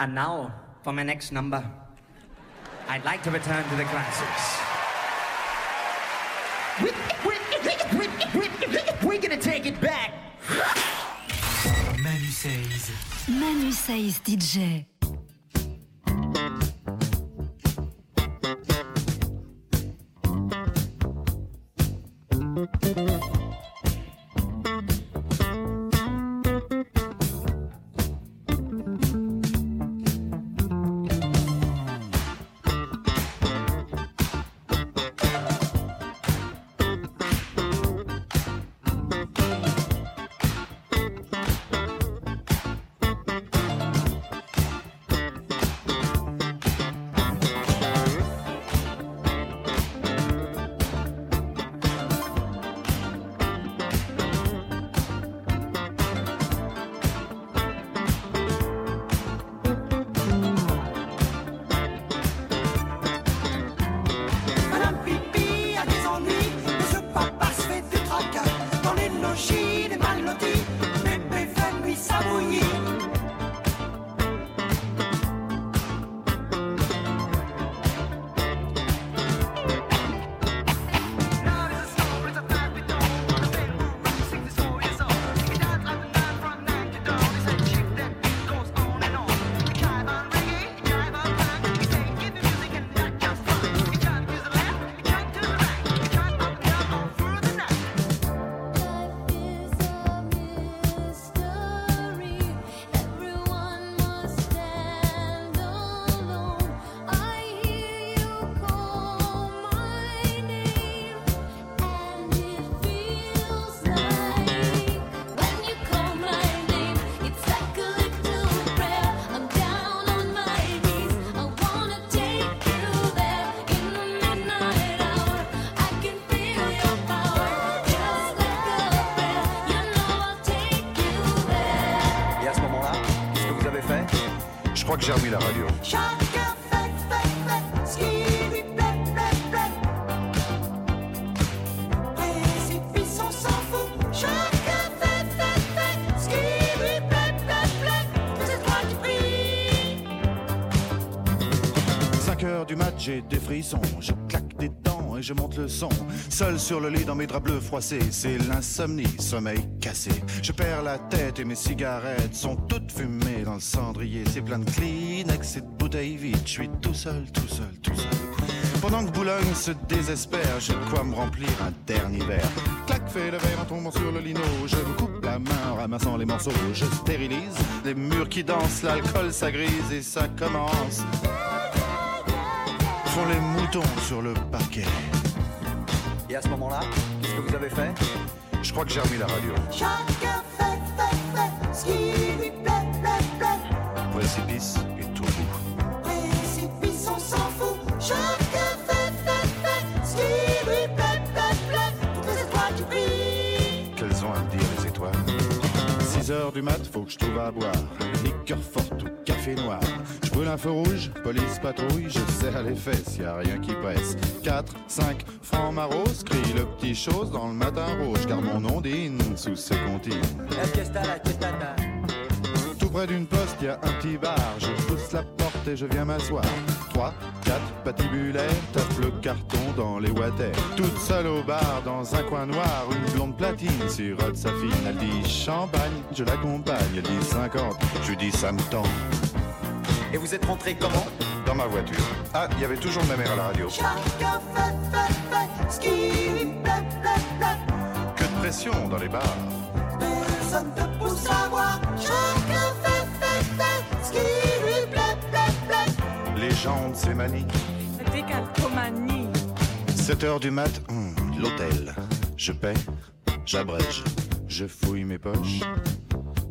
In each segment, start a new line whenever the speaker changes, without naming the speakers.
And now, for my next number, I'd like to return to the classics. We're gonna take it back.
Manu says.
Manu says DJ.
Crois que j'ai remis la radio.
Chacun fait, fait, fait ce qui lui plaît, plaît, plaît. Précipice, on s'en fout. Chacun fait, fait, fait ce qui lui plaît, plaît, plaît. C'est toi qui prie.
5 heures du match, j'ai des frissons. Je claque des dents et je monte le son. Seul sur le lit dans mes draps bleus froissés, c'est l'insomnie, sommeil Je perds la tête et mes cigarettes sont toutes fumées dans le cendrier. C'est plein de Kleenex et de bouteilles vides. Je suis tout seul, tout seul, tout seul. Pendant que Boulogne se désespère, j'ai de quoi me remplir un dernier verre. Clac, fais le verre en tombant sur le lino. Je me coupe la main en ramassant les morceaux. Je stérilise les murs qui dansent, l'alcool ça grise et ça commence font les moutons sur le parquet.
Et à ce moment-là, ce que vous avez fait?
Je crois que j'ai remis la radio.
Chacun fait, fait, fait ce qui lui plaît, plaît, plaît.
Précipice et tout bout.
Précipice, on s'en fout. Chacun fait, fait, fait ce qui lui plaît, plaît, plaît. Toutes les étoiles qui brillent.
Qu'elles ont à me dire les étoiles? 6 heures du mat, faut que je trouve à boire. Liqueur forte ou café noir. Brûle un feu rouge, police patrouille, je serre les fesses, y a rien qui presse. 4, 5, francs maros, crie le petit chose dans le matin rouge, car mon ondine sous ses comptines.
La fiesta, la fiesta, ta.
Tout près d'une poste, y a un petit bar. Je pousse la porte et je viens m'asseoir. 3, 4, patibulaire, tape le carton dans les water. Toute seule au bar, dans un coin noir, une blonde platine sirote sa fine. Elle dit champagne, je l'accompagne. Elle dit 50, je dis ça me tend.
Et vous êtes rentré comment
Dans ma voiture. Ah, il y avait toujours ma mère à la radio.
Chacun fait, fait, fait ce qui lui plaît, plaît, plaît.
Que de pression dans les bars.
Personne ne pousse à voir. Chacun fait, fait, fait ce qui lui plaît, plaît, plaît.
Les jambes, c'est manie.
Décalcomanie.
7 heures du mat, hum, l'hôtel. Je paie, j'abrège, je fouille mes poches.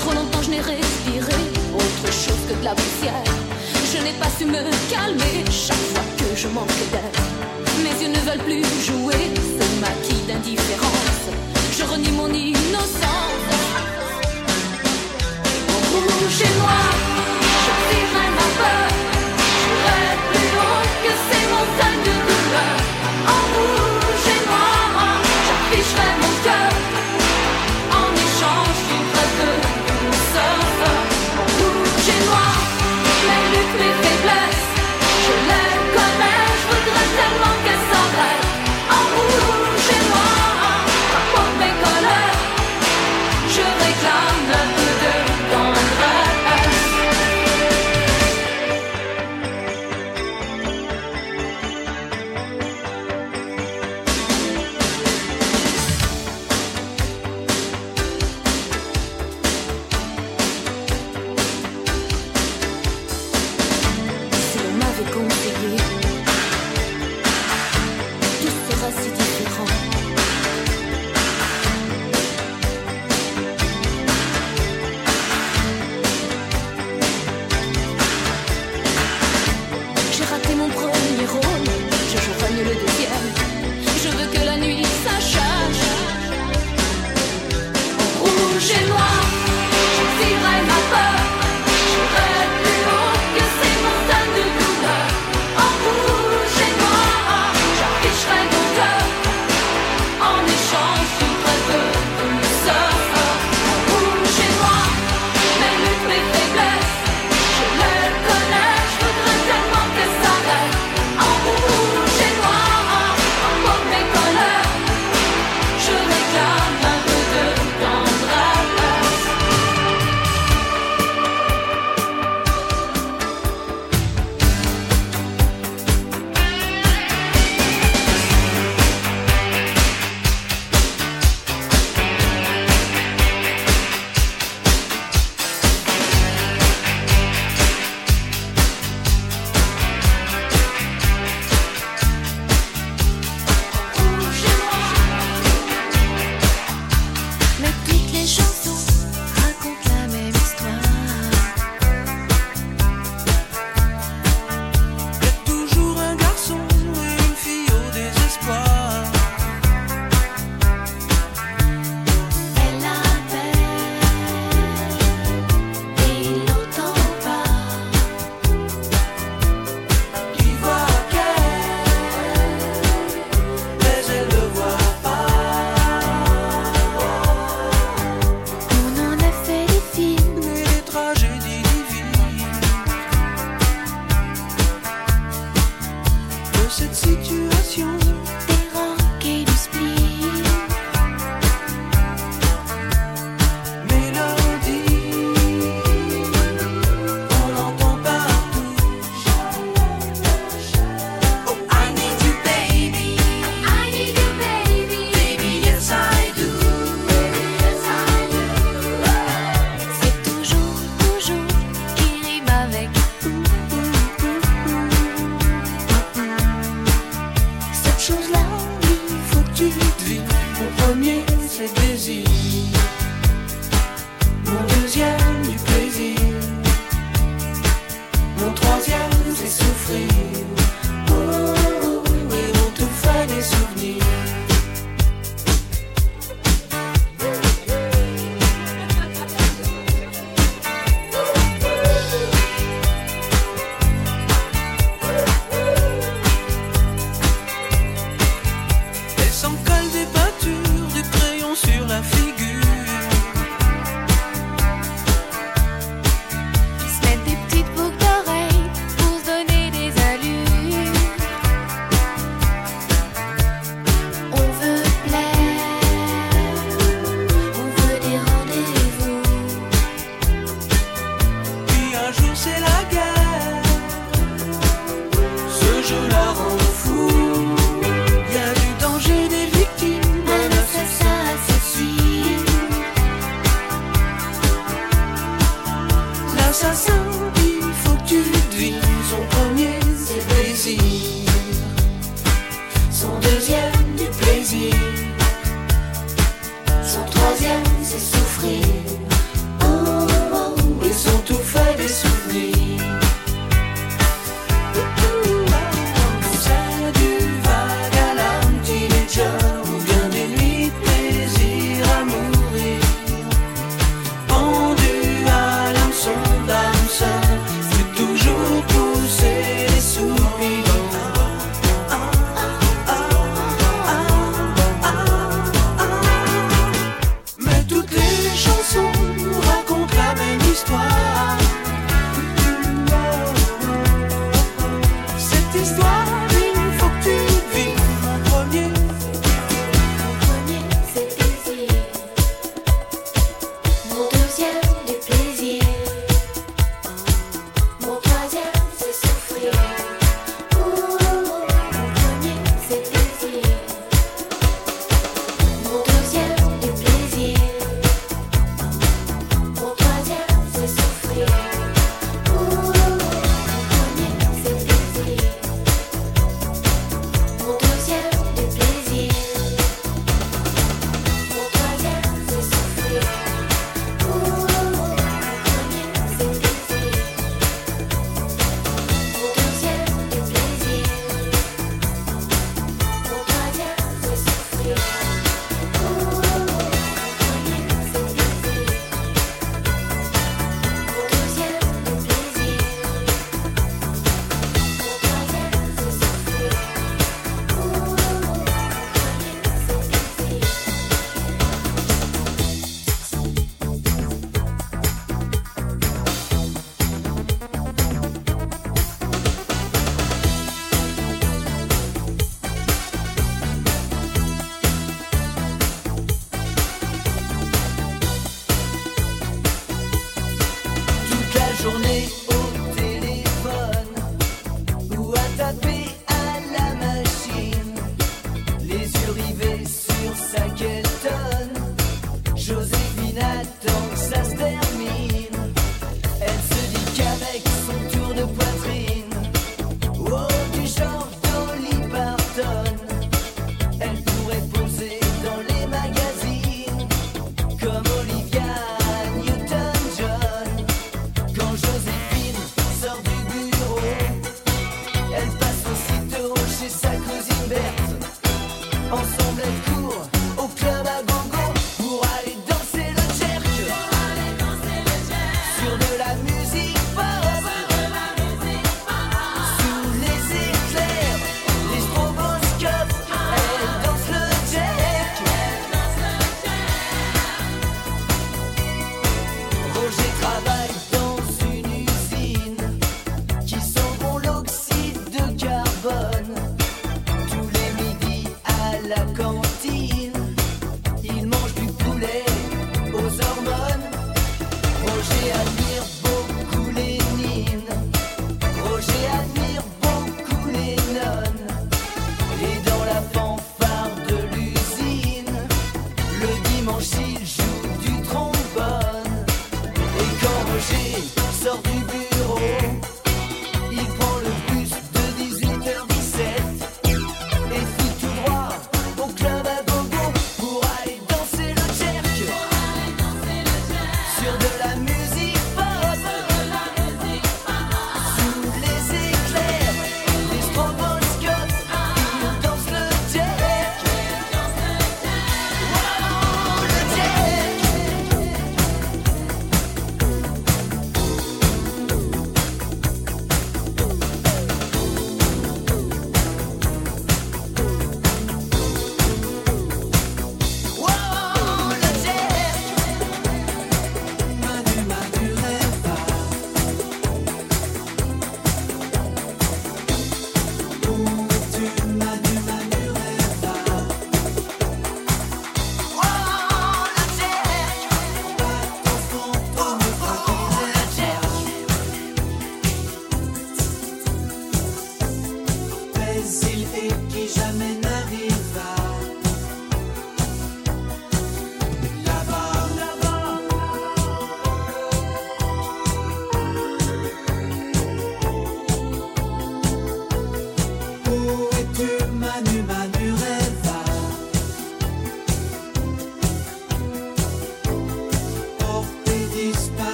Trop longtemps je n'ai respiré autre chose que de la poussière. Je n'ai pas su me calmer chaque fois que je manquais d'air. Mes yeux ne veulent plus jouer ce maquis d'indifférence. Je renie mon innocence. Rouge et noir.